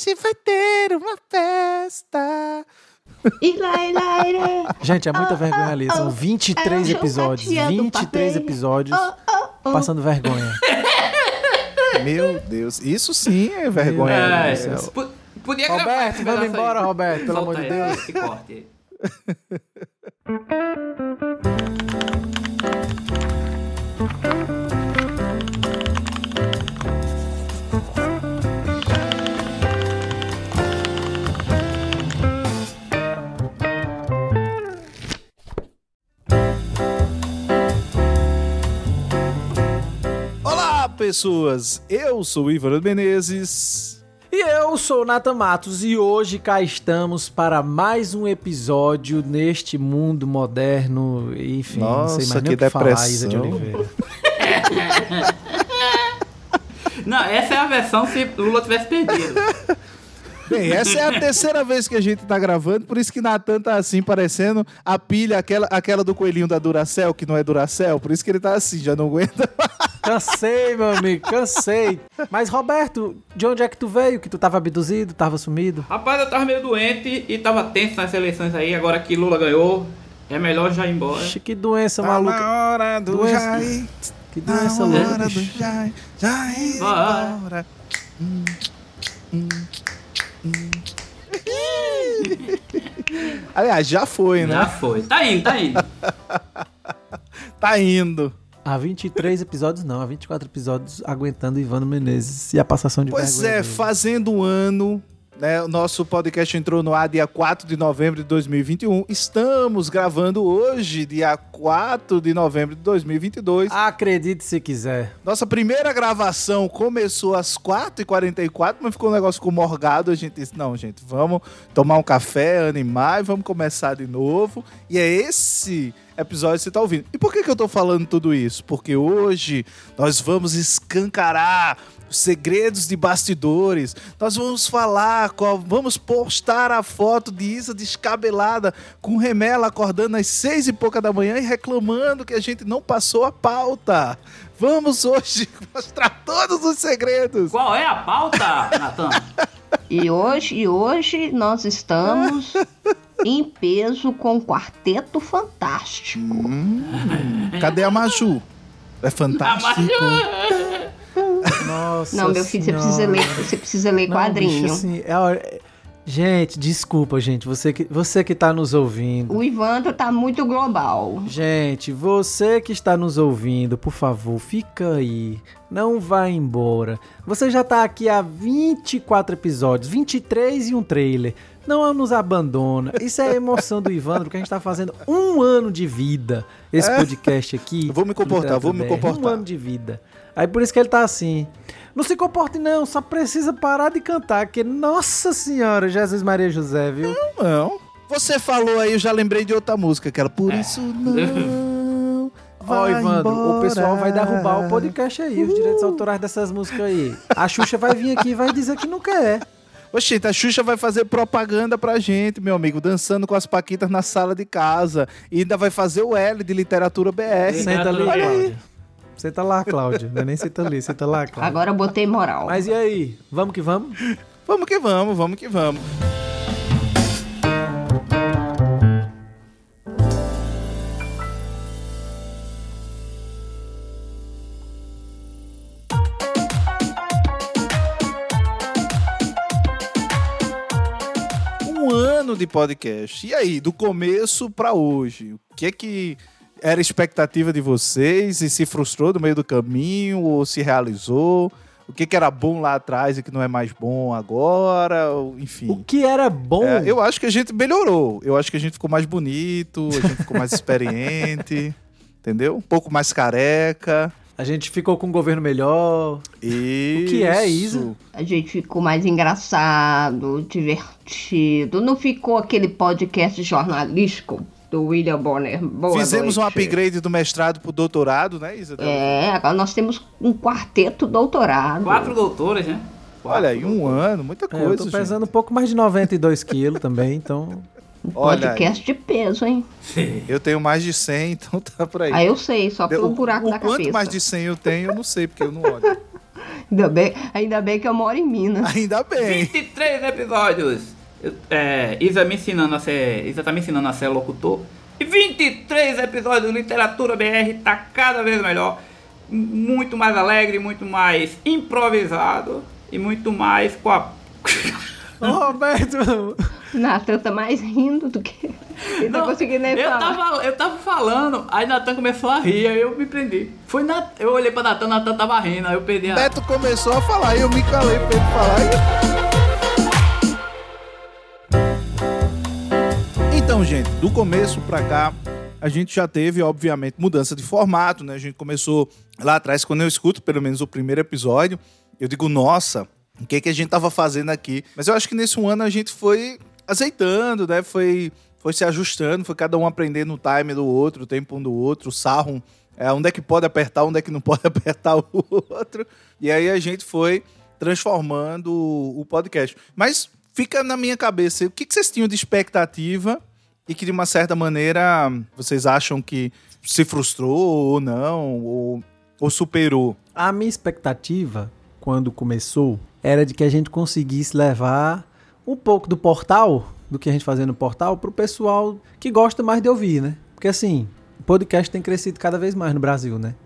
Hoje vai ter uma festa. Gente, é muita vergonha ali. São 23 episódios. 23 episódios passando vergonha. Meu Deus, isso sim é vergonha. É, po- podia gravar Roberto, vamos embora, Roberto, pelo amor de aí, Deus. Esse corte pessoas. Eu sou o Ivano Menezes. E eu sou o Nathan Matos e hoje cá estamos para mais um episódio neste mundo moderno. Enfim, não sei Nossa, mais nem que o que falar, Isa de depressão. Oliveira. Não, essa é a versão se Lula tivesse perdido. Bem, essa é a terceira vez que a gente tá gravando, por isso que Natan tá assim, parecendo a pilha, aquela, aquela do coelhinho da Duracell, que não é Duracell, por isso que ele tá assim, já não aguenta. Cansei, meu amigo, cansei. Mas, Roberto, de onde é que tu veio? Que tu tava abduzido, tava sumido? Rapaz, eu tava meio doente e tava tenso nas eleições aí. Agora que Lula ganhou, é melhor já ir embora. Oxe, que doença Tá maluca. na hora do Doença. Jair, Que na doença hora louca. do. Jair, Jair Vai. embora. Hum, hum, hum. Aliás, já foi, né? Já foi. Tá indo, tá indo. Tá indo. Há 23 episódios, não, há 24 episódios aguentando Ivano Menezes e a passação de Pois é, dele. fazendo um ano, né? O nosso podcast entrou no ar dia 4 de novembro de 2021. Estamos gravando hoje, dia 4 de novembro de 2022. Acredite se quiser. Nossa primeira gravação começou às 4h44, mas ficou um negócio com morgado. A gente disse: não, gente, vamos tomar um café, animar e vamos começar de novo. E é esse episódio você tá ouvindo. E por que, que eu tô falando tudo isso? Porque hoje nós vamos escancarar os segredos de bastidores. Nós vamos falar, vamos postar a foto de Isa descabelada com remela acordando às seis e pouca da manhã e reclamando que a gente não passou a pauta. Vamos hoje mostrar todos os segredos. Qual é a pauta, Natan? E hoje, e hoje nós estamos em peso com o Quarteto Fantástico. Hum, cadê a Maju? É fantástico. Nossa Não, meu filho, você precisa ler, você precisa ler Não, quadrinho. bicho, assim, é- Gente, desculpa, gente. Você que, você que tá nos ouvindo. O Ivandro tá muito global. Gente, você que está nos ouvindo, por favor, fica aí. Não vá embora. Você já tá aqui há 24 episódios, 23 e um trailer. Não nos abandona. Isso é a emoção do Ivandro, que a gente tá fazendo um ano de vida. Esse podcast aqui. Eu vou me comportar, vou me comportar. Um ano de vida. Aí por isso que ele tá assim. Não se comporte não, só precisa parar de cantar, que Nossa Senhora, Jesus Maria José, viu? Não. Você falou aí, eu já lembrei de outra música, aquela Por isso não. Ó, vai Ivandro, o embora. pessoal vai derrubar o podcast aí, os direitos autorais dessas músicas aí. A Xuxa vai vir aqui e vai dizer que não quer. Oxente, a Xuxa vai fazer propaganda pra gente, meu amigo, dançando com as paquitas na sala de casa. E ainda vai fazer o L de literatura BR. Senta ali, Olha aí. Senta lá, Cláudio. Não é nem senta ali, senta lá, Cláudio. Agora eu botei moral. Mas e aí? Vamos que vamos? Vamos que vamos, vamos que vamos. Um ano de podcast. E aí, do começo pra hoje, o que é que era a expectativa de vocês e se frustrou no meio do caminho ou se realizou? O que, que era bom lá atrás e que não é mais bom agora? ou- Enfim. O que era bom? É, eu acho que a gente melhorou. Eu acho que a gente ficou mais bonito, a gente ficou mais experiente, entendeu? Um pouco mais careca. A gente ficou com um governo melhor. Isso. que é, Isa? A gente ficou mais engraçado, divertido. Não ficou aquele podcast jornalístico do William Bonner. Boa Fizemos um noite. upgrade do mestrado pro doutorado, né, Isa? É, agora nós temos um quarteto doutorado. Quatro doutores, né? Quatro Olha aí, um ano, muita É, coisa. eu tô gente. pesando um pouco mais de 92 quilos também, então... Um Olha podcast de peso, hein? gente. Eu tenho mais de 100, então tá por aí. Aí eu sei, só pelo o, buraco o da quanto cabeça. mais de 100 eu tenho, eu não sei, porque eu não olho. Ainda bem, ainda bem que eu moro em Minas. Ainda bem. 23 episódios. É, Isa me ensinando a ser. Isa tá me ensinando a ser locutor. E 23 episódios, Literatura BR tá cada vez melhor. Muito mais alegre, muito mais improvisado e muito mais com a. Ô, Roberto! Natan tá mais rindo do que. Ele não tá conseguindo nem eu falar. tava, eu tava falando, aí Natan começou a rir, aí eu me prendi. Foi na, eu olhei pra Natan, Natan tava rindo, aí eu perdi a. Beto começou a falar e eu me calei pra ele falar. Gente, do começo pra cá, a gente já teve, obviamente, mudança de formato, né? A gente começou lá atrás, quando eu escuto pelo menos o primeiro episódio, eu digo, nossa, o que, que a gente tava fazendo aqui? Mas eu acho que nesse um ano a gente foi azeitando, né? Foi, foi se ajustando, foi cada um aprendendo o time do outro, o tempo um do outro, o sarro, é, onde é que pode apertar, onde é que não pode apertar o outro. E aí a gente foi transformando o o podcast. Mas fica na minha cabeça, o que, que vocês tinham de expectativa e que de uma certa maneira vocês acham que se frustrou ou não, ou, ou superou? A minha expectativa, quando começou, era de que a gente conseguisse levar um pouco do portal, do que a gente fazia no portal, pro pessoal que gosta mais de ouvir, né? Porque assim, o podcast tem crescido cada vez mais no Brasil, né?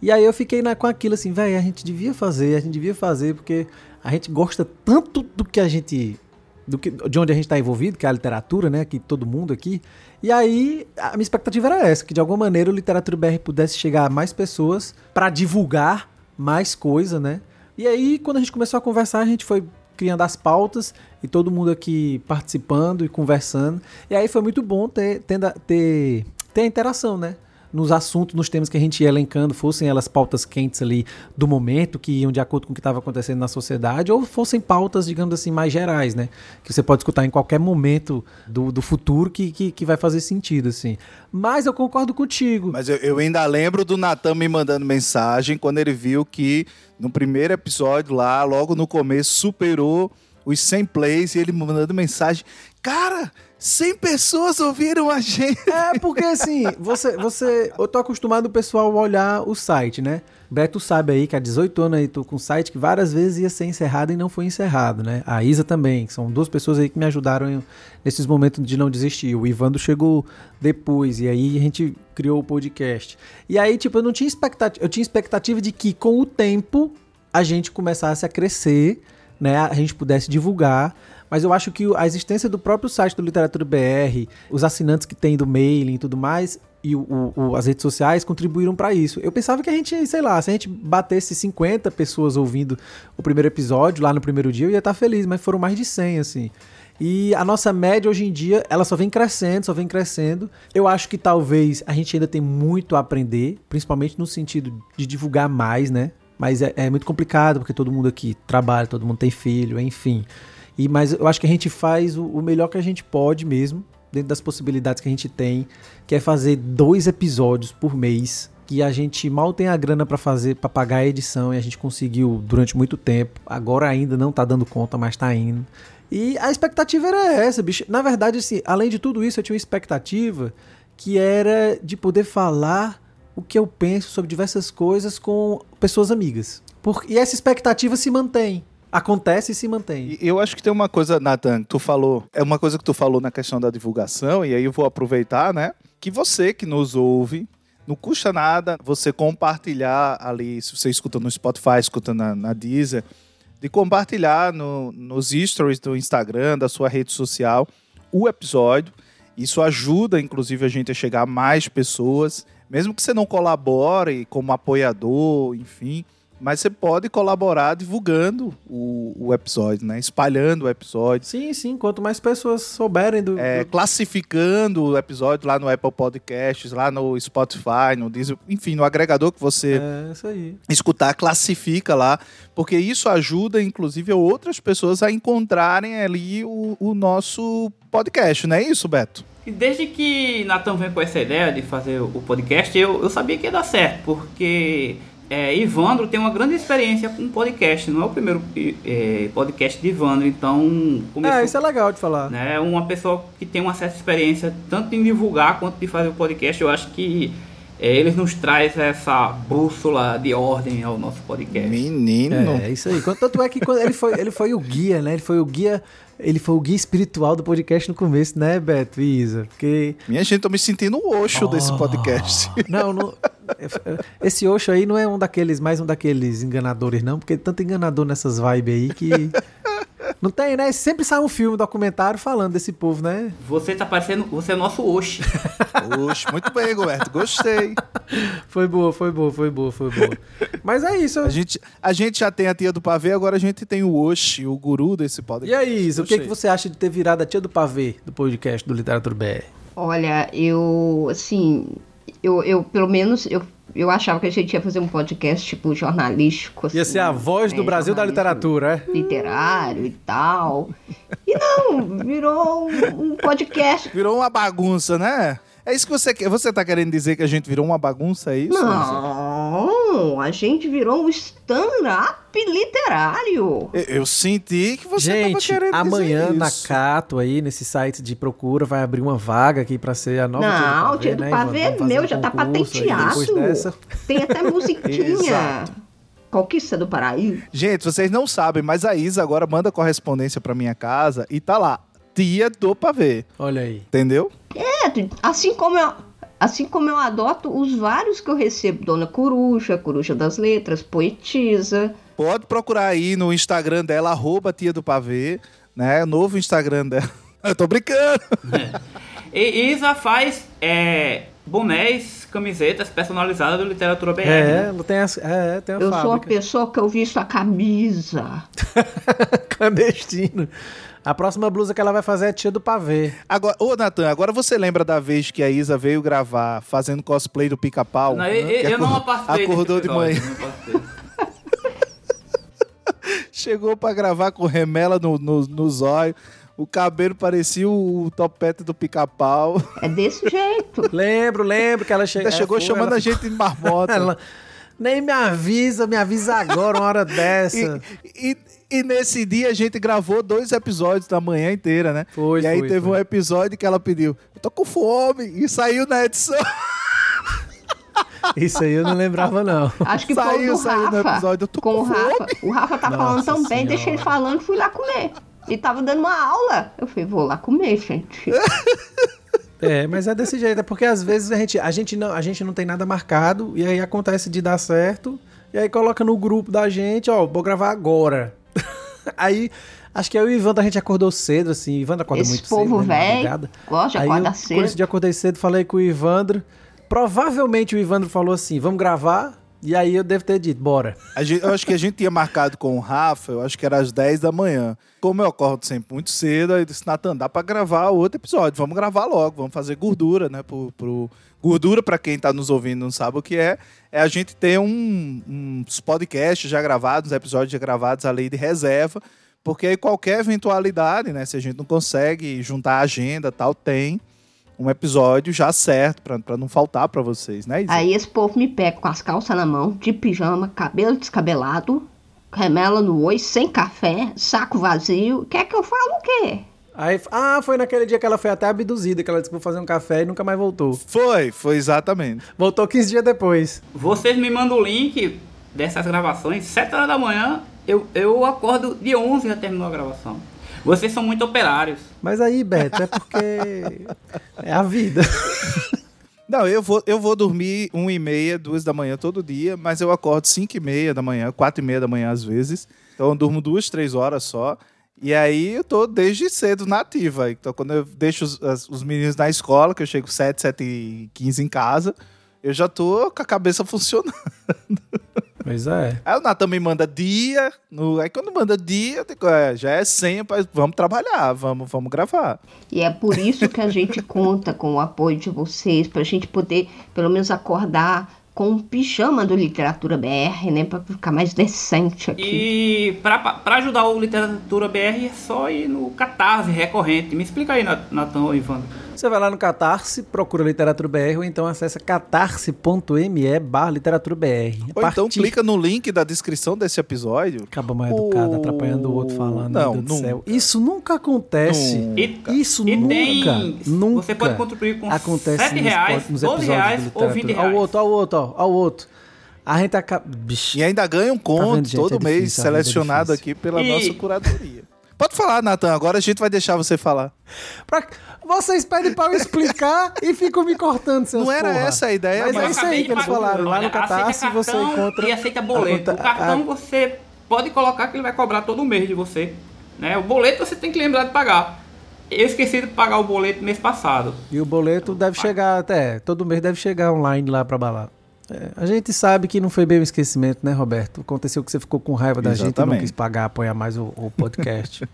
E aí eu fiquei na- com aquilo assim, velho, a gente devia fazer, a gente devia fazer, porque a gente gosta tanto do que a gente. Do que, de onde a gente está envolvido, que é a literatura, né? Que todo mundo aqui. E aí, a minha expectativa era essa, que de alguma maneira o Literatura BR pudesse chegar a mais pessoas para divulgar mais coisa, né? E aí, quando a gente começou a conversar, a gente foi criando as pautas e todo mundo aqui participando e conversando. E aí foi muito bom ter, tenda- ter, ter a interação, né? Nos assuntos, nos temas que a gente ia elencando, fossem elas pautas quentes ali do momento, que iam de acordo com o que estava acontecendo na sociedade, ou fossem pautas, digamos assim, mais gerais, né? Que você pode escutar em qualquer momento do, do futuro que, que, que vai fazer sentido, assim. Mas eu concordo contigo. Mas eu, eu ainda lembro do Natan me mandando mensagem quando ele viu que no primeiro episódio lá, logo no começo, superou os 100 plays e ele mandando mensagem. Cara, 100 pessoas ouviram a gente. É, porque assim, você, você. Eu tô acostumado o pessoal a olhar o site, né? Beto sabe aí que há 18 anos aí tô com um site que várias vezes ia ser encerrado e não foi encerrado, né? A Isa também, que são duas pessoas aí que me ajudaram nesses momentos de não desistir. O Ivando chegou depois e aí a gente criou o podcast. E aí, tipo, eu não tinha expectativa, eu tinha expectativa de que com o tempo a gente começasse a crescer, né? A gente pudesse divulgar. Mas eu acho que a existência do próprio site do Literatura BR, os assinantes que tem do mailing e tudo mais, e o- o- as redes sociais contribuíram para isso. Eu pensava que a gente, sei lá, se a gente batesse 50 pessoas ouvindo o primeiro episódio lá no primeiro dia, eu ia estar feliz, mas foram mais de 100, assim. E a nossa média hoje em dia, ela só vem crescendo, só vem crescendo. Eu acho que talvez a gente ainda tem muito a aprender, principalmente no sentido de divulgar mais, né? Mas é, é muito complicado, porque todo mundo aqui trabalha, todo mundo tem filho, enfim. E, mas eu acho que a gente faz o, o melhor que a gente pode mesmo, dentro das possibilidades que a gente tem, que é fazer dois episódios por mês. Que a gente mal tem a grana pra fazer, pra pagar a edição, e a gente conseguiu durante muito tempo. Agora ainda não tá dando conta, mas tá indo. E a expectativa era essa, bicho. Na verdade, assim, além de tudo isso, eu tinha uma expectativa que era de poder falar o que eu penso sobre diversas coisas com pessoas amigas. Por, e essa expectativa se mantém. Acontece e se mantém. Eu acho que tem uma coisa, Nathan, tu falou, é uma coisa que tu falou na questão da divulgação, e aí eu vou aproveitar, né? Que você que nos ouve, não custa nada você compartilhar ali, se você escuta no Spotify, escuta na, na Deezer, de compartilhar no- nos stories do Instagram, da sua rede social, o episódio. Isso ajuda, inclusive, a gente a chegar a mais pessoas, mesmo que você não colabore como apoiador, enfim. Mas você pode colaborar divulgando o, o episódio, né? Espalhando o episódio. Sim, sim. Quanto mais pessoas souberem do. É, do- classificando o episódio lá no Apple Podcasts, lá no Spotify, no Deezer, enfim, no agregador que você É, isso aí. escutar, classifica lá, porque isso ajuda, inclusive, outras pessoas a encontrarem ali o, o nosso podcast, não é isso, Beto? E desde que Natan veio com essa ideia de fazer o podcast, eu, eu sabia que ia dar certo, porque é, Ivandro tem uma grande experiência com podcast, não é o primeiro é, podcast de Ivandro, então começou, É, isso é legal de falar. né, uma pessoa que tem uma certa experiência tanto em divulgar quanto de fazer o podcast, eu acho que é, eles nos traz essa bússola de ordem ao nosso podcast. Menino. É, é isso aí. Tanto é que quando ele foi, ele foi o guia, né? Ele foi o guia. Ele foi o guia espiritual do podcast no começo, né, Beto e Isa? Porque. Minha gente, tô me sentindo o Oxo desse Oh. podcast. Não, não. Esse Osho aí não é um daqueles, mais um daqueles enganadores, não, porque tanto enganador nessas vibes aí que. Não tem, né? Sempre sai um filme, um documentário falando desse povo, né? Você tá parecendo. Você é o nosso Oxi. Oxe, muito bem, Roberto. Gostei. Foi boa, foi boa, foi boa, foi boa. Mas é isso. A gente, a gente já tem a tia do pavê, agora a gente tem o Oxi, o guru desse podcast. E aí, Isa, o que, que Gostei. você acha de ter virado a tia do pavê do podcast do Literatura BR? Olha, eu, assim, eu, eu pelo menos, eu, eu achava que a gente ia fazer um podcast, tipo, jornalístico. Ia assim, ser a voz do né, Brasil da literatura, é? Literário e tal. E não, virou um, um podcast. Virou uma bagunça, né? É isso que você quer. Você tá querendo dizer que a gente virou uma bagunça, é isso? Não, a gente virou um stand-up literário. Eu, eu senti que você tava Gente, querendo amanhã dizer na isso. Cato aí, nesse site de procura, vai abrir uma vaga aqui pra ser a nova Não, tia tia do pavê, né, Ivan? é meu, um já tá patenteado. Dessa. Tem até musiquinha. Conquista do Paraíso. Gente, vocês não sabem, mas a Isa agora manda correspondência pra minha casa e tá lá, tia do pavê. Olha aí. Entendeu? É, assim como eu, assim como eu adoto os vários que eu recebo, Dona Coruja, Coruja das Letras, Poetisa. Pode procurar aí no Instagram dela, arroba tia do pavê, né? Novo Instagram dela. Eu tô brincando. E Isa faz é, bonés, camisetas personalizadas do Literatura BR. É, né? ela tem, as, é, tem uma Eu sou a fábrica. pessoa que eu visto a camisa. Clandestino. A próxima blusa que ela vai fazer é tia do pavê. Agora, ô Natan, agora você lembra da vez que a Isa veio gravar fazendo cosplay do pica-pau? Não, eu, eu- não desse Acordou de manhã. Chegou pra gravar com remela no, no, no zóio. O cabelo parecia o topete do pica-pau. É desse jeito. Lembro, lembro que ela che... É, chegou foi, chamando ela a gente de marmota. Ela nem me avisa, me avisa agora, uma hora dessa. E, e- e nesse dia a gente gravou dois episódios da manhã inteira, né? Foi, e aí foi, teve foi. um episódio que ela pediu, eu tô com fome, e saiu na edição. Isso aí eu não lembrava, não. Acho que Saiu, foi o saiu no Rafa. episódio, eu tô com o com Rafa. O Rafa tá falando tão bem, deixei ele falando, fui lá comer. Ele tava dando uma aula. Eu falei, vou lá comer, gente. É, mas é desse jeito, é porque às vezes a gente, a gente, não, a gente não tem nada marcado, e aí acontece de dar certo, e aí coloca no grupo da gente, ó, vou gravar agora. Aí, acho que eu e o Ivan a gente acordou cedo, assim, o Ivan acorda Esse muito povo cedo, né, na velho gosta de acordar cedo. Esse dia eu acordei cedo, falei com o Ivandro. Provavelmente o Ivandro falou assim: vamos gravar. E aí eu devo ter dito, bora. A gente- eu acho que a gente tinha marcado com o Rafa, eu acho que era às 10 da manhã. Como eu acordo sempre muito cedo, aí eu disse, Natan, dá pra gravar outro episódio. Vamos gravar logo, vamos fazer gordura, né? Pro, pro... Gordura, pra quem tá nos ouvindo não sabe o que é, é a gente ter um, uns podcasts já gravados, episódios já gravados ali de reserva, porque aí qualquer eventualidade, né? Se a gente não consegue juntar a agenda tal, tem um episódio já certo, pra, pra não faltar pra vocês, né, Isa? Aí esse povo me pega com as calças na mão, de pijama, cabelo descabelado, remela no oi, sem café, saco vazio. Quer que eu fale o quê? Aí, ah, foi naquele dia que ela foi até abduzida, que ela disse que vou fazer um café e nunca mais voltou. Foi, foi exatamente. Voltou 15 dias depois. Vocês me mandam o link dessas gravações, 7 horas da manhã, eu, eu acordo de 11 já terminou a gravação. Vocês são muito operários. Mas aí, Beto, é porque é a vida. Não, eu vou, eu vou dormir 1 e meia, 2 da manhã todo dia, mas eu acordo 5 e meia da manhã, 4 e meia da manhã às vezes. Então eu durmo duas, três horas só. E aí eu tô desde cedo na ativa. Então quando eu deixo os, os meninos na escola, que eu chego 7, 7 e 15 em casa, eu já tô com a cabeça funcionando. Pois é. Aí o Natan me manda dia, no, aí quando manda dia, eu digo, é, já é senha, pra, vamos trabalhar, vamos, vamos gravar. E é por isso que a gente conta com o apoio de vocês, pra gente poder, pelo menos, acordar com um pijama do Literatura BR, né? Pra ficar mais decente aqui. E pra, pra ajudar o Literatura BR é só ir no Catarse recorrente. Me explica aí, Nat- Natan ou Ivandro. Você vai lá no Catarse, procura Literatura BR ou então acessa catarse.me barra literatura BR. Ou então partir- clica no link da descrição desse episódio. Acaba mal educado, O- atrapalhando o outro falando. Não, meu Deus do nunca. céu. Isso nunca acontece. Nunca. Isso e nunca, tem, nunca Você pode contribuir com acontece 7 nos, reais, nos 12 episódios reais ou 20 literatura. reais. Ao outro, ao outro, ó, ao outro. A gente acaba. Bicho. E ainda ganha um conto Tá vendo, gente? todo É mês, difícil, é selecionado difícil. aqui pela E- nossa curadoria. Pode falar, Natan. Agora a gente vai deixar você falar. Pra- Vocês pedem pra eu explicar e ficam me cortando, seus Não era porra. essa a ideia, Mas mas- é isso aí que eles falaram. Lá pagar. no Catarse você encontra. E aceita boleto. a O cartão a- você pode colocar que ele vai cobrar todo mês de você. Né? O boleto você tem que lembrar de pagar. Eu esqueci de pagar o boleto mês passado. E o boleto deve chegar até. Todo mês deve chegar online lá pra balada. É, a gente sabe que não foi bem um esquecimento, né, Roberto? Aconteceu que você ficou com raiva da gente e não Exatamente. quis pagar, apoiar mais o, o podcast.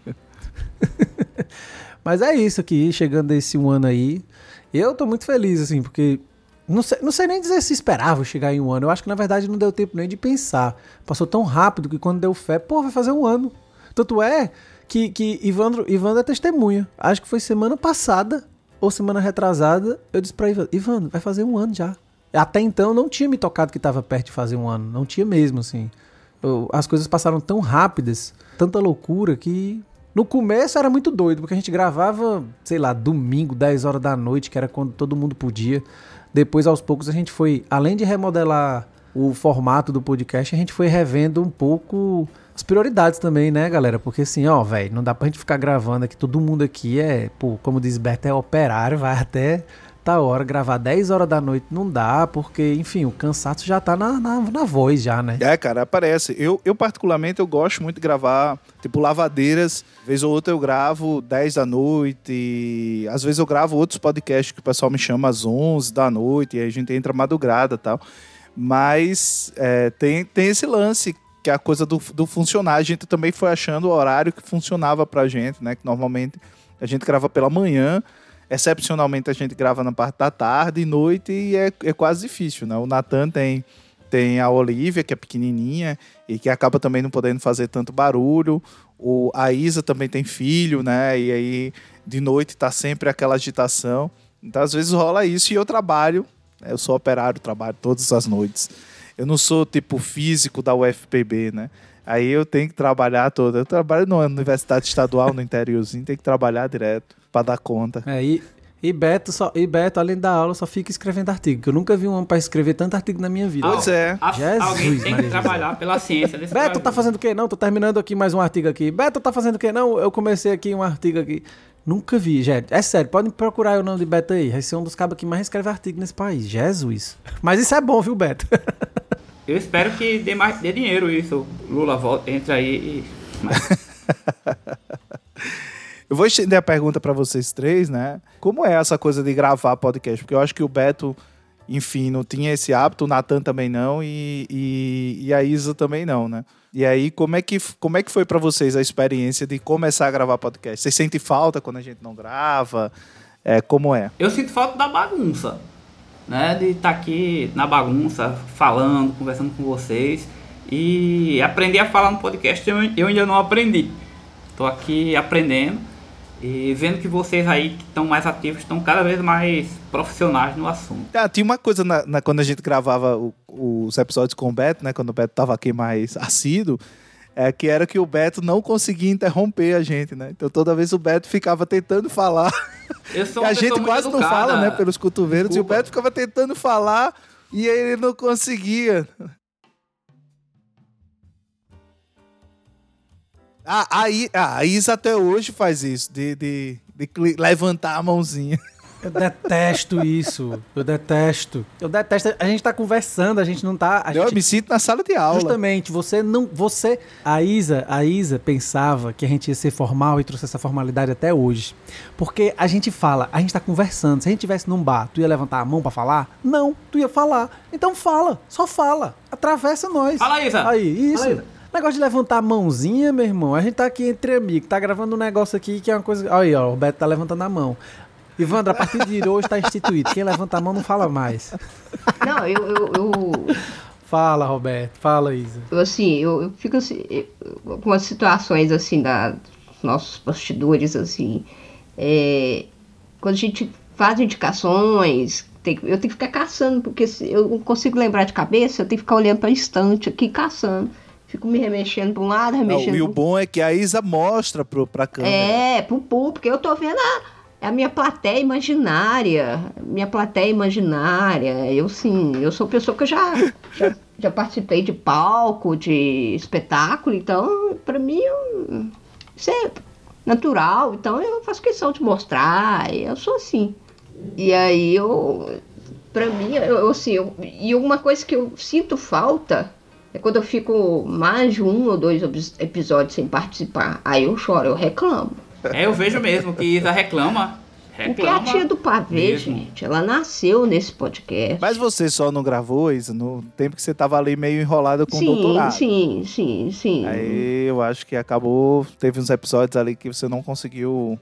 Mas é isso aqui, chegando esse um ano aí. Eu tô muito feliz, assim, porque. Não sei, não sei nem dizer se esperava chegar em um ano. Eu acho que na verdade não deu tempo nem de pensar. Passou tão rápido que quando deu fé, pô, vai fazer um ano. Tanto é que, que Ivandro, Ivandro é testemunha. Acho que foi semana passada ou semana retrasada. Eu disse pra Ivandro, Ivandro, vai fazer um ano já. Até então não tinha me tocado que tava perto de fazer um ano. Não tinha mesmo, assim. Eu- as coisas passaram tão rápidas, tanta loucura que. No começo era muito doido, porque a gente gravava, sei lá, domingo, 10 horas da noite, que era quando todo mundo podia. Depois, aos poucos, a gente foi, além de remodelar o formato do podcast, a gente foi revendo um pouco as prioridades também, né, galera? Porque assim, ó, velho, não dá pra gente ficar gravando aqui, todo mundo aqui é, pô, como diz Beto, é operário, vai até tá hora, gravar 10 horas da noite não dá, porque, enfim, o cansaço já tá na, na, na voz já, né? É, cara, aparece. Eu, eu, particularmente, eu gosto muito de gravar, tipo, lavadeiras. Vez ou outra eu gravo 10 da noite. Às vezes eu gravo outros podcasts que o pessoal me chama às 11 da noite. E aí a gente entra madrugada e tal. Mas é, tem, tem esse lance, que é a coisa do, do funcionar. A gente também foi achando o horário que funcionava pra gente, né? Que normalmente a gente grava pela manhã. Excepcionalmente a gente grava na parte da tarde e noite e é, é quase difícil, né? O Natan tem tem a Olivia, que é pequenininha e que acaba também não podendo fazer tanto barulho. O, a Isa também tem filho, né? E aí de noite tá sempre aquela agitação. Então às vezes rola isso e eu trabalho. né? Eu sou operário, trabalho todas as noites. Eu não sou tipo físico da UFPB, né? Aí eu tenho que trabalhar toda. Eu trabalho numa universidade estadual no interiorzinho, tem que trabalhar direto para dar conta. É, e, e, Beto só, e Beto, além da aula, só fica escrevendo artigo. Eu nunca vi um homem pra escrever tanto artigo na minha vida. Pois é. A- Jesus, alguém tem que trabalhar pela ciência desse Beto, tá fazendo o quê? Não, tô terminando aqui mais um artigo aqui. Beto, tá fazendo o quê? Não, eu comecei aqui um artigo aqui. Nunca vi, gente. É sério, podem procurar o nome de Beto aí. Vai ser um dos cabos que mais escreve artigo nesse país. Jesus. Mas isso é bom, viu, Beto? Eu espero que dê mais dê dinheiro isso. Lula volta, entra aí e. Mas- Eu vou estender a pergunta para vocês três, né? Como é essa coisa de gravar podcast? Porque eu acho que o Beto, enfim, não tinha esse hábito, o Natan também não e, e, e a Isa também não, né? E aí, como é que, como é que foi para vocês a experiência de começar a gravar podcast? Vocês sentem falta quando a gente não grava? É, como é? Eu sinto falta da bagunça, né? De estar aqui na bagunça, falando, conversando com vocês. E aprender a falar no podcast eu, eu ainda não aprendi. Tô aqui aprendendo e vendo que vocês aí que estão mais ativos estão cada vez mais profissionais no assunto. Ah, tinha uma coisa na, na- quando a gente gravava o- os episódios com o Beto, né? Quando o Beto tava aqui mais assíduo, é, que era que o Beto não conseguia interromper a gente, né? Então toda vez o Beto ficava tentando falar. Eu sou E uma a gente quase não educada. fala, né? Pelos cotovelos. E o Desculpa. Beto ficava tentando falar e ele não conseguia. Ah, a, ah, a Isa até hoje faz isso, de, de, de levantar a mãozinha. Eu detesto isso. Eu detesto. Eu detesto. A gente tá conversando, a gente não tá. A Eu gente... me sinto na sala de aula. Justamente, você não. Você. A Isa, a Isa pensava que a gente ia ser formal e trouxe essa formalidade até hoje. Porque a gente fala, a gente tá conversando. Se a gente tivesse num bar, tu ia levantar a mão pra falar? Não, tu ia falar. Então fala, só fala. Atravessa nós. Fala, Isa. Aí, isso. Fala, Isa. Negócio de levantar a mãozinha, meu irmão. A gente tá aqui entre amigos, tá gravando um negócio aqui que é uma coisa. Olha aí, ó, o Beto tá levantando a mão. Ivandra, a partir de hoje tá instituído. Quem levanta a mão não fala mais. Não, eu, eu, eu, Fala, Roberto. Fala, Isa. eu, assim, eu, eu fico assim, eu- algumas situações assim da dos nossos bastidores assim, é, quando a gente faz indicações. Tem, eu tenho que ficar caçando, porque se eu não consigo lembrar de cabeça, eu tenho que ficar olhando para estante aqui caçando. Fico me remexendo para um lado, remexendo. Não, e o bom é que a Isa mostra pro, pra câmera. É, pro público, porque eu tô vendo a, a minha plateia imaginária. Minha plateia imaginária. Eu sim, eu sou pessoa que eu já, já, já participei de palco, de espetáculo, então, pra mim, eu- isso é natural. Então eu faço questão de mostrar. Eu sou assim. E aí eu. Pra mim, eu, eu, assim, eu- e uma coisa que eu sinto falta é quando eu fico mais de um ou dois episódios sem participar. Aí eu choro, eu reclamo. É, eu vejo mesmo que Isa reclama. Porque a Reclama. tia do pavê, mesmo. gente, ela nasceu nesse podcast. Mas você só não gravou, Isa, no tempo que você tava ali meio enrolada com o sim, doutorado. sim, sim, sim. Aí eu acho que acabou, teve uns episódios ali que você não conseguiu,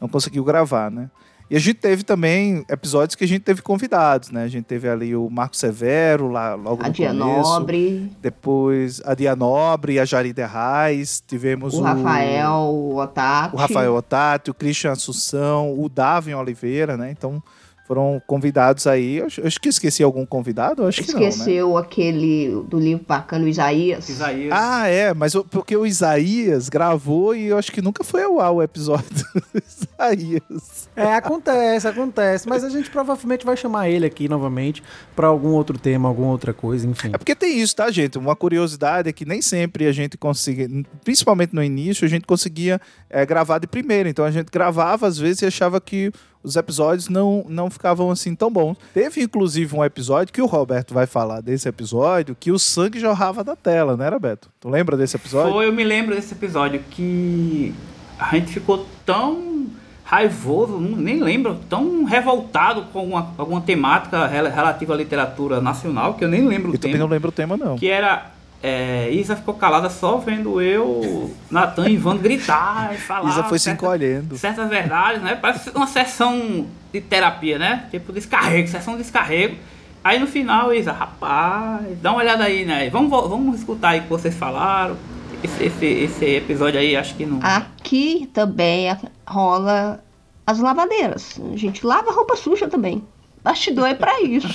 não conseguiu gravar, né? E a gente teve também episódios que a gente teve convidados, né? A gente teve ali o Marco Severo, lá logo a no Dia começo. Nobre, Depois a Dia Nobre, a Jarida Reis, tivemos o o, Rafael, o Otati. o Rafael Otati, o Christian Assunção, o Davin Oliveira, né? Então foram convidados aí. Eu, eu acho que esqueci algum convidado, eu acho que não, né? Esqueceu aquele do livro bacana, o Isaías. Isaías. Ah, é, mas o- porque o Isaías gravou e eu acho que nunca foi ao ar o episódio do Isaías. É, acontece, acontece. Mas a gente provavelmente vai chamar ele aqui novamente pra algum outro tema, alguma outra coisa, enfim. É porque tem isso, tá, gente? Uma curiosidade é que nem sempre a gente conseguia, principalmente no início, a gente conseguia é, gravar de primeira. Então a gente gravava às vezes e achava que os episódios não, não ficavam assim tão bons. Teve inclusive um episódio que o Roberto vai falar desse episódio que o sangue jorrava da tela, né, Roberto? Tu lembra desse episódio? Foi, eu me lembro desse episódio que a gente ficou tão raivoso, não- nem lembro, tão revoltado com alguma, alguma temática rela- relativa à literatura nacional, que eu nem lembro o Eu também tema, não lembro o tema, não. que era... É, Isa ficou calada só vendo eu, Natan e Ivan gritar e falar Isa foi se certa- encolhendo. certas verdades, né? Parece uma sessão de terapia, né? Tipo descarrego, sessão de descarrego. Aí no final, Isa, rapaz, dá uma olhada aí, né? Vamos, vamos escutar aí o que vocês falaram. Esse, esse, esse episódio aí, acho que não. Aqui também rola as lavadeiras. A gente lava roupa suja também. Bastidor é pra isso.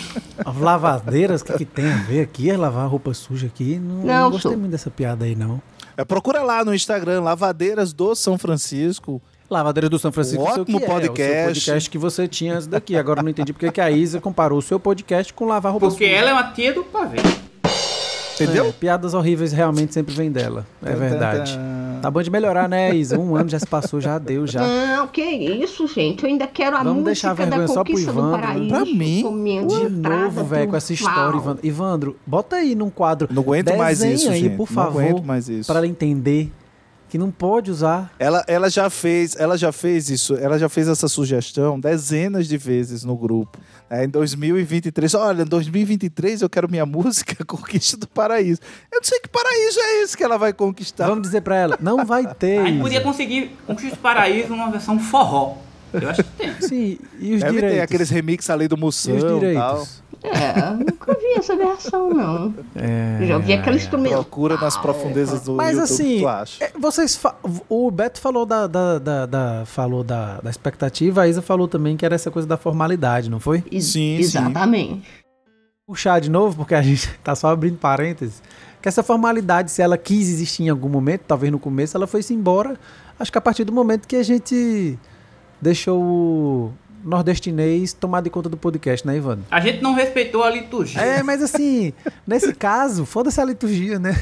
As lavadeiras, o que, que tem a ver aqui? É lavar roupa suja aqui? Não, Não, não gostei sou. muito dessa piada aí, não. É, procura lá no Instagram, Lavadeiras do São Francisco. Lavadeira do São Francisco, Um ótimo que é, o seu podcast. podcast que você tinha antes daqui. Agora eu não entendi porque que a Isa comparou o seu podcast com lavar roupa Porque suja. ela é uma tia do pavê. Entendeu? É, piadas horríveis realmente sempre vêm dela. É verdade. Tá bom de melhorar, né, Isa? Um ano já se passou, já deu, já. Não, que isso, gente. Eu ainda quero a Vamos música deixar a da vergonha só pro Conquista do Ivandro? Paraíso. Pra mim, De novo, velho, com essa história, triunfal. Evandro. Evandro, bota aí num quadro. Não aguento mais isso, aí, gente. por Não favor, aguento mais isso. Para ela entender que não pode usar. Ela, ela já fez, ela já fez isso, ela já fez essa sugestão dezenas de vezes no grupo. É, em 2023, olha, em 2023 eu quero minha música Conquista do Paraíso. Eu não sei que paraíso é esse que ela vai conquistar. Vamos dizer pra ela, não vai ter. A gente podia conseguir Conquista do Paraíso numa versão forró. Eu acho que tem. Sim, e os Deve direitos? ter aqueles remix ali do E Moção os e tal. É, nunca vi essa versão, não. É, já ouvi aquele instrumento. Procura nas profundezas do Mas YouTube assim, tu acha. é, vocês fa- o Beto falou da, da, da- da- falou da, da expectativa, a Isa falou também que era essa coisa da formalidade, não foi? Ex- Sim, sim. Exatamente. Puxar de novo, porque a gente tá só abrindo parênteses, que essa formalidade, se ela quis existir em algum momento, talvez no começo, ela foi-se embora, acho que a partir do momento que a gente deixou o nordestinês tomar de conta do podcast, né, Ivano? A gente não respeitou a liturgia. É, mas assim, nesse caso, foda-se a liturgia, né?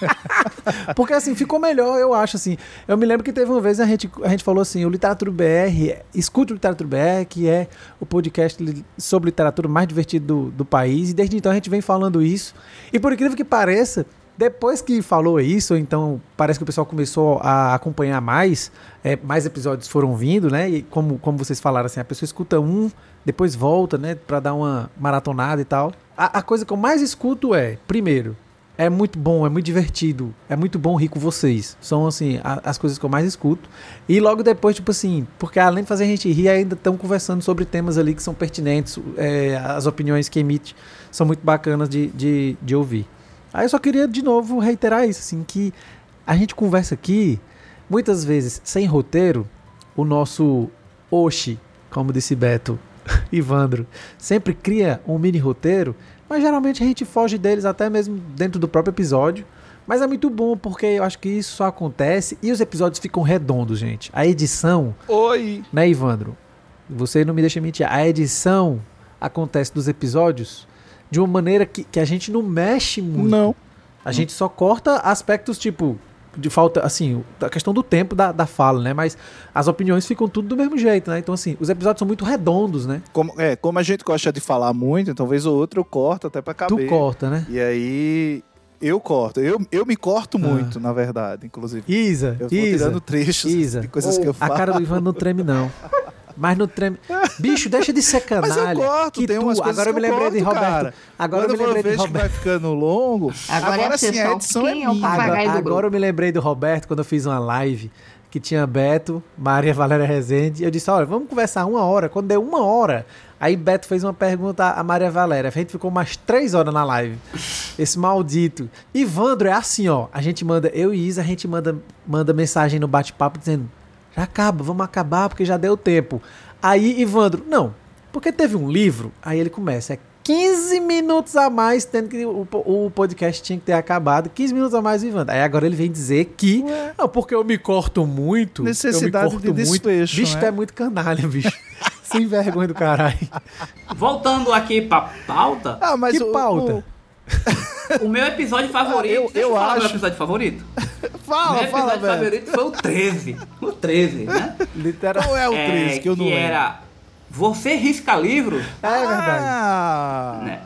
Porque assim, ficou melhor, eu acho assim. Eu me lembro que teve uma vez a gente, a gente falou assim, o Literatura BR, escute o Literatura BR, que é o podcast sobre literatura mais divertido do, do país, e desde então a gente vem falando isso. E por incrível que pareça, depois que falou isso, então parece que o pessoal começou a acompanhar mais, é, mais episódios foram vindo, né? E como, como vocês falaram, assim, a pessoa escuta um, depois volta, né? Pra dar uma maratonada e tal. A, a coisa que eu mais escuto é, primeiro, é muito bom, é muito divertido, é muito bom rir com vocês. São, assim, a- as coisas que eu mais escuto. E logo depois, tipo assim, porque além de fazer a gente rir, ainda estão conversando sobre temas ali que são pertinentes, é, as opiniões que emite são muito bacanas de, de, de ouvir. Aí eu só queria de novo reiterar isso, assim, que a gente conversa aqui, muitas vezes sem roteiro, o nosso Oxi como disse Beto, Ivandro, sempre cria um mini roteiro, mas geralmente a gente foge deles até mesmo dentro do próprio episódio. Mas é muito bom porque eu acho que isso só acontece e os episódios ficam redondos, gente. A edição, Oi! né, Ivandro? Você não me deixa mentir. A edição acontece dos episódios de uma maneira que, que a gente não mexe muito. Não. A gente só corta aspectos tipo de falta, assim, a questão do tempo da, da fala, né? Mas as opiniões ficam tudo do mesmo jeito, né? Então, assim, os episódios são muito redondos, né? Como, é, como a gente gosta de falar muito, então vez ou outra eu corto até pra caber. Tu corta, né? E aí eu corto. Eu, eu me corto Ah. muito, na verdade, inclusive. Isa, Eu vou Isa, tirando trechos Isa. de coisas que eu a falo. cara do Ivan não treme, não. Mas não treme. Bicho, deixa de ser Mas canalha. eu corto, que tem tu, umas coisas agora eu me lembrei de Roberto. cara. Agora Quando eu me lembrei de vejo Roberto. vai ficando longo, Agora é a sim, a edição é é minha. Agora, do agora eu me lembrei do Roberto quando eu fiz uma live que tinha Beto, Maria Valéria Rezende. Eu disse: Olha, vamos conversar uma hora. Quando deu uma hora, aí Beto fez uma pergunta a Maria Valéria. A gente ficou mais três horas na live. Esse maldito. Ivandro é assim, ó. A gente manda, eu e Isa, a gente manda, manda mensagem no bate-papo dizendo: Já acaba, vamos acabar porque já deu tempo. Aí Ivandro, não, porque teve um livro. Aí ele começa: É 15 minutos a mais, tendo que o, o podcast tinha que ter acabado. 15 minutos a mais, Ivandro. Aí agora ele vem dizer que. Não, porque eu me corto muito. Necessidade eu me corto de muito. desfecho, Bicho, né? tu é muito canalha, bicho. Sem vergonha do caralho. Voltando aqui pra pauta, Ah, mas que o- pauta? o meu episódio favorito. eu- deixa eu falar acho- meu episódio favorito? o- Fala, meu fala, episódio velho. favorito foi o 13. O 13, né? Literal. Qual é o É, 13 que eu não que lembro? era Você Risca Livros, É verdade. Ah, né?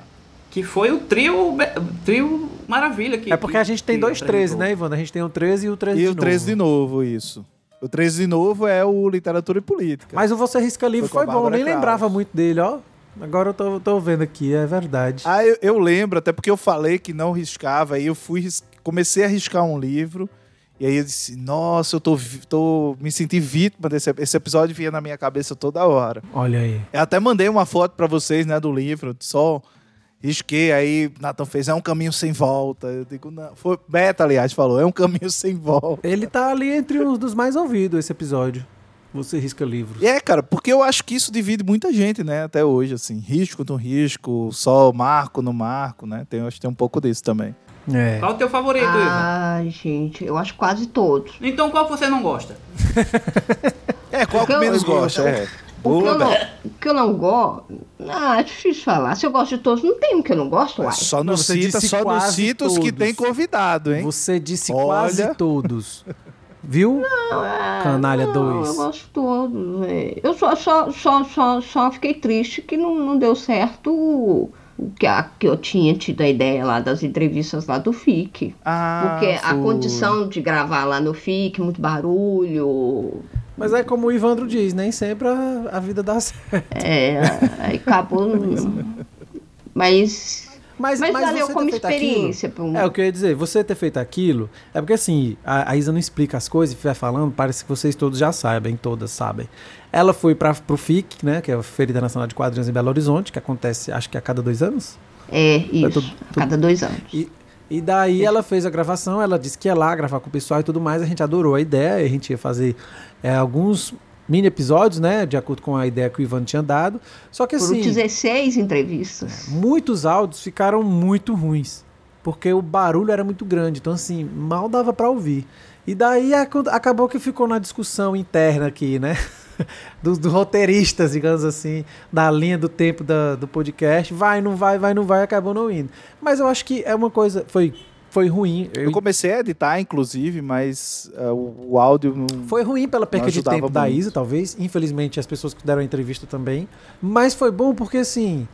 Que foi o trio, o trio maravilha. Que, É porque a gente tem dois 13, apresentou. né, Ivandro? A gente tem o 13 e o 13 E de o 13 de novo. novo, isso. O 13 de novo é o Literatura e Política. Mas o Você Risca Livro Foi foi, bom, Bárbara nem Kraus. lembrava muito dele, ó. Agora eu tô, tô vendo aqui, é verdade. Ah, eu, eu lembro, até porque eu falei que não riscava, aí eu fui, ris- comecei a riscar um livro, e aí eu disse, nossa, eu tô, tô me senti vítima desse esse episódio vinha na minha cabeça toda hora. Olha aí. Eu até mandei uma foto pra vocês, né, do livro, só risquei, aí Nathan fez, é um caminho sem volta. Eu digo, não, foi Beta, aliás, falou, é um caminho sem volta. Ele tá ali entre os dos mais ouvidos, esse episódio. Você Risca Livros. É, cara, porque eu acho que isso divide muita gente, né, até hoje, assim, risco no risco, só marco no marco, né, tem, eu acho que tem um pouco disso também. É. Qual o teu favorito, Ivan? Ai, gente, eu acho quase todos. Então qual você não gosta? É, qual que menos gosta, é. O que, eu não, que eu não gosto. Ah, é difícil falar. Se eu gosto de todos, não tem um que eu não gosto, uai. Só você cita, só nos citos que tem convidado, hein? Você disse Olha. quase todos. Viu? Canalha Não, 2. Eu gosto de todos. é. Eu só, só, só, só, só fiquei triste que não, não deu certo o que, a, que eu tinha tido a ideia lá das entrevistas lá do FIC. Ah, Porque a foi. condição de gravar lá no FIC, muito barulho. Mas é como o Ivandro diz, nem sempre a, a vida dá certo. É, aí acabou. Mas. Mas, Mas, mas valeu você como ter feito experiência. um- Aquilo, é o que eu ia dizer, você ter feito aquilo, é porque assim, a, a Isa não explica as coisas e vai falando, parece que vocês todos já sabem, todas sabem. Ela foi para pro FIC, né, que é a Feira Internacional de Quadrinhos em Belo Horizonte, que acontece acho que a cada dois anos. É, isso. tudo- A cada dois anos. E, e daí ela fez a gravação, ela disse que ia lá gravar com o pessoal e tudo mais, a gente adorou a ideia, a gente ia fazer é, alguns mini episódios, né, de acordo com a ideia que o Ivan tinha dado. Só que Foram assim, 16 entrevistas. muitos áudios ficaram muito ruins, porque o barulho era muito grande, então assim, mal dava pra ouvir. E daí aco- acabou que ficou na discussão interna aqui, né? Dos, dos roteiristas, digamos assim, da linha do tempo da- do podcast. Vai, não vai, vai, não vai, acabou não indo. Mas eu acho que é uma coisa. Foi, foi ruim. Eu- Eu comecei a editar, inclusive, mas ah, o, o áudio não. Foi ruim pela perca de tempo da muito. Isa, talvez. Infelizmente, as pessoas que deram a entrevista também. Mas foi bom porque, assim,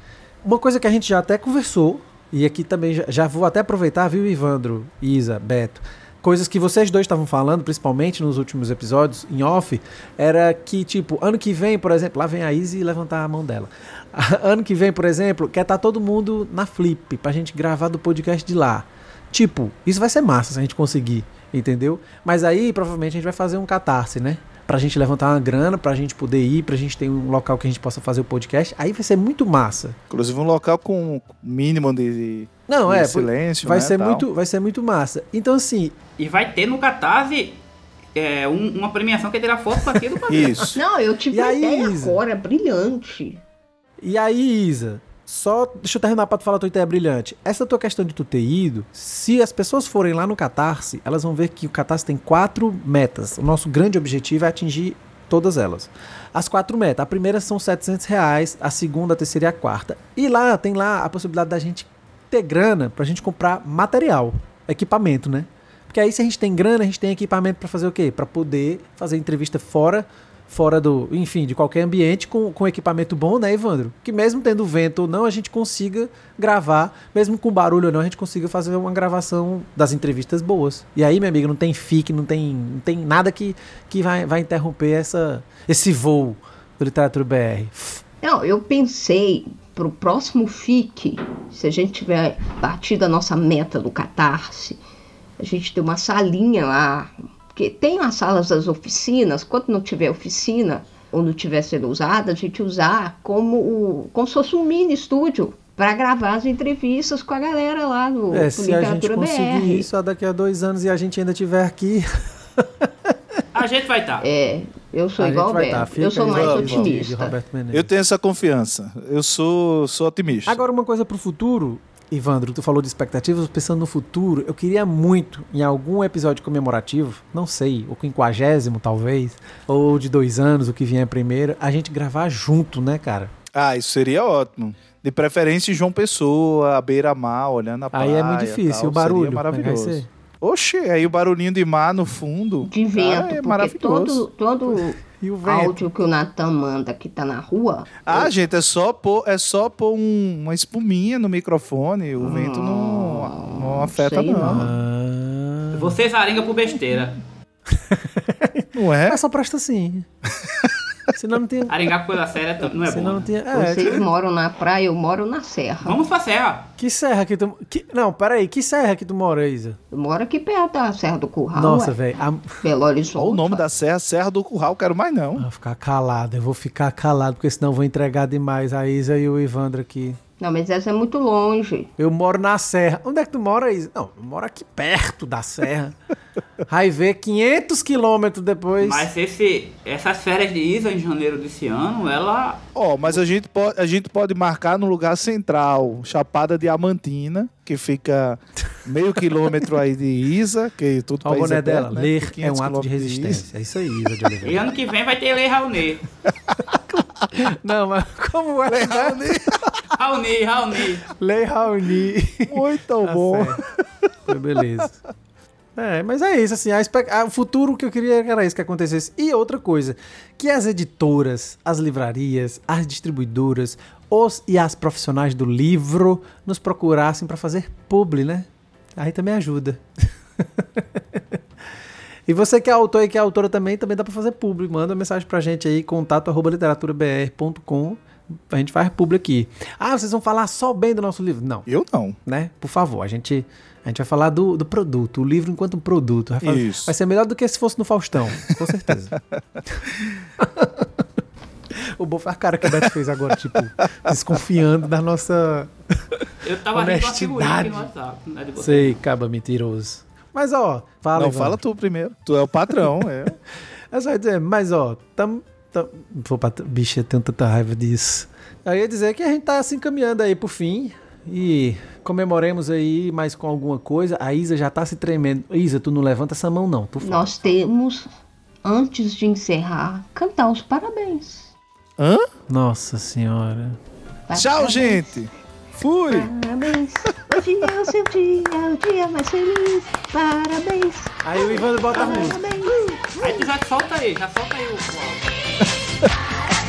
uma coisa que a gente já até conversou, e aqui também já, já vou até aproveitar, viu, Ivandro, Isa, Beto? Coisas que vocês dois estavam falando, principalmente nos últimos episódios, em off, era que, tipo, ano que vem, por exemplo, lá vem a Isa e levantar a mão dela. ano que vem, por exemplo, quer estar todo mundo na Flip, pra gente gravar do podcast de lá. Tipo, isso vai ser massa se a gente conseguir, entendeu? Mas aí, provavelmente, a gente vai fazer um catarse, né? Pra gente levantar uma grana, pra gente poder ir, pra gente ter um local que a gente possa fazer o podcast. Aí vai ser muito massa. Inclusive um local com mínimo de, Não, de é, silêncio. vai né, ser tal. muito, vai ser muito massa. Então assim, E vai ter no Catarse é, um- uma premiação que é tirar foto com aquilo pra ver. Isso. Não, eu tive E uma aí, ideia Isa? agora, brilhante. E aí, Isa, só deixa eu terminar pra tu falar tua ideia brilhante. Essa tua questão de tu ter ido, se as pessoas forem lá no Catarse, elas vão ver que o Catarse tem quatro metas. O nosso grande objetivo é atingir todas elas. As quatro metas. A primeira são 700 reais, a segunda, a terceira e a quarta. E lá tem lá a possibilidade da gente ter grana pra gente comprar material, equipamento, né? Porque aí se a gente tem grana, a gente tem equipamento pra fazer o quê? Pra poder fazer entrevista fora fora do, enfim, de qualquer ambiente com, com equipamento bom, né, Evandro? Que mesmo tendo vento ou não, a gente consiga gravar, mesmo com barulho ou não, a gente consiga fazer uma gravação das entrevistas boas. E aí, minha amiga, não tem FIC, não tem, não tem nada que, que vai, vai interromper essa, esse voo do Literatura BR. Não, eu pensei pro próximo FIC, se a gente tiver batido a nossa meta do Catarse, a gente ter uma salinha lá, porque tem as salas das oficinas, quando não tiver oficina ou não tiver sendo usada, a gente usar como, o- como se fosse um mini estúdio para gravar as entrevistas com a galera lá do, É, do se a gente conseguir BR. isso daqui a dois anos e a gente ainda estiver aqui, A gente vai estar. É, eu sou a igual o vai Beto. tá. Eu sou mais o otimista. Eu tenho essa confiança. Eu sou, sou otimista. Agora, uma coisa pro futuro, Ivandro, tu falou de expectativas, pensando no futuro, eu queria muito, em algum episódio comemorativo, não sei, o quinquagésimo talvez, ou de dois anos, o que vier primeiro, a gente gravar junto, né, cara? Ah, isso seria ótimo. De preferência João Pessoa, à beira-mar, olhando a praia. Aí é muito difícil, tal, o barulho. Seria maravilhoso. Oxe, aí o barulhinho de mar no fundo. De vento, Ah, é porque maravilhoso. todo, todo E o vento? áudio que o Natan manda que tá na rua, Ah, gente, é só pôr, é só pôr um- uma espuminha no microfone. O vento não, não afeta, não. não. Ah, Vocês arenga por besteira. Não é? mas só presta assim. Senão não tem. Arengar por coisa séria tam- não é senão bom. não né? tem. É, vocês moram na praia, eu moro na serra. Vamos pra serra. que serra que tu. Que, não, peraí, que serra que tu mora, Isa? Eu moro aqui perto da Serra do Curral, Nossa, velho. a- Belo Horizonte. Olha o nome da serra, Serra do Curral, quero mais não. Eu vou ficar calado, eu vou ficar calado, porque senão eu vou entregar demais a Isa e o Ivandro aqui. Não, mas essa é muito longe. Eu moro na Serra. Onde é que tu mora, Isa? Não, eu moro aqui perto da Serra. Vai ver 500 quilômetros depois. Mas esse, essas férias de Isa em janeiro desse ano, ela. Ó, mas a gente, pode, a gente pode marcar no lugar central, Chapada Diamantina, que fica meio quilômetro aí de Isa, que tudo Olha o país boné é dela. né? Ler é um 500 ato de Isa. resistência. É isso aí, Isa de E ano que vem vai ter Lei Raoni. Não, mas como é? Raoni, Raoni. Lei Raoni. Muito Tá bom. certo. Foi beleza. É, mas é isso, assim, a espe- a- o futuro que eu queria era isso que acontecesse. E outra coisa, que as editoras, as livrarias, as distribuidoras, os e as profissionais do livro nos procurassem para fazer publi, né? Aí também ajuda. e você que é autor e que é autora também, também dá para fazer publi. Manda mensagem pra gente aí, contato arroba literaturabr.com. A gente faz publi aqui. Ah, vocês vão falar só bem do nosso livro? Não Eu não. né? Por favor, a gente, a gente vai falar do, do produto, o livro enquanto um produto. Vai, fazer- Isso. vai ser melhor do que se fosse no Faustão, com certeza. o bom foi a cara que o Beto fez agora, tipo, desconfiando da nossa. Eu tava rindo uma figurinha aqui Honestidade. no WhatsApp. Né. Sei, caba mentiroso. Mas ó, fala. não, Ivan. fala tu primeiro. Tu é o patrão, é. Eu só ia dizer, mas ó, tam, tam, pô, pat- bicho, eu tenho tanta raiva disso. Eu ia dizer que a gente tá se encaminhando aí pro fim e comemoremos aí mais com alguma coisa. A Isa já tá se tremendo. Isa, tu não levanta essa mão não, por favor. Nós temos, antes de encerrar, cantar os parabéns. Hã? Nossa senhora. Tchau, Parabéns. gente. Fui. Parabéns, hoje é o seu dia, o dia mais feliz. Parabéns, Aí o Ivandro bota a música. parabéns. Aí tu já solta aí, já solta aí o. o áudio.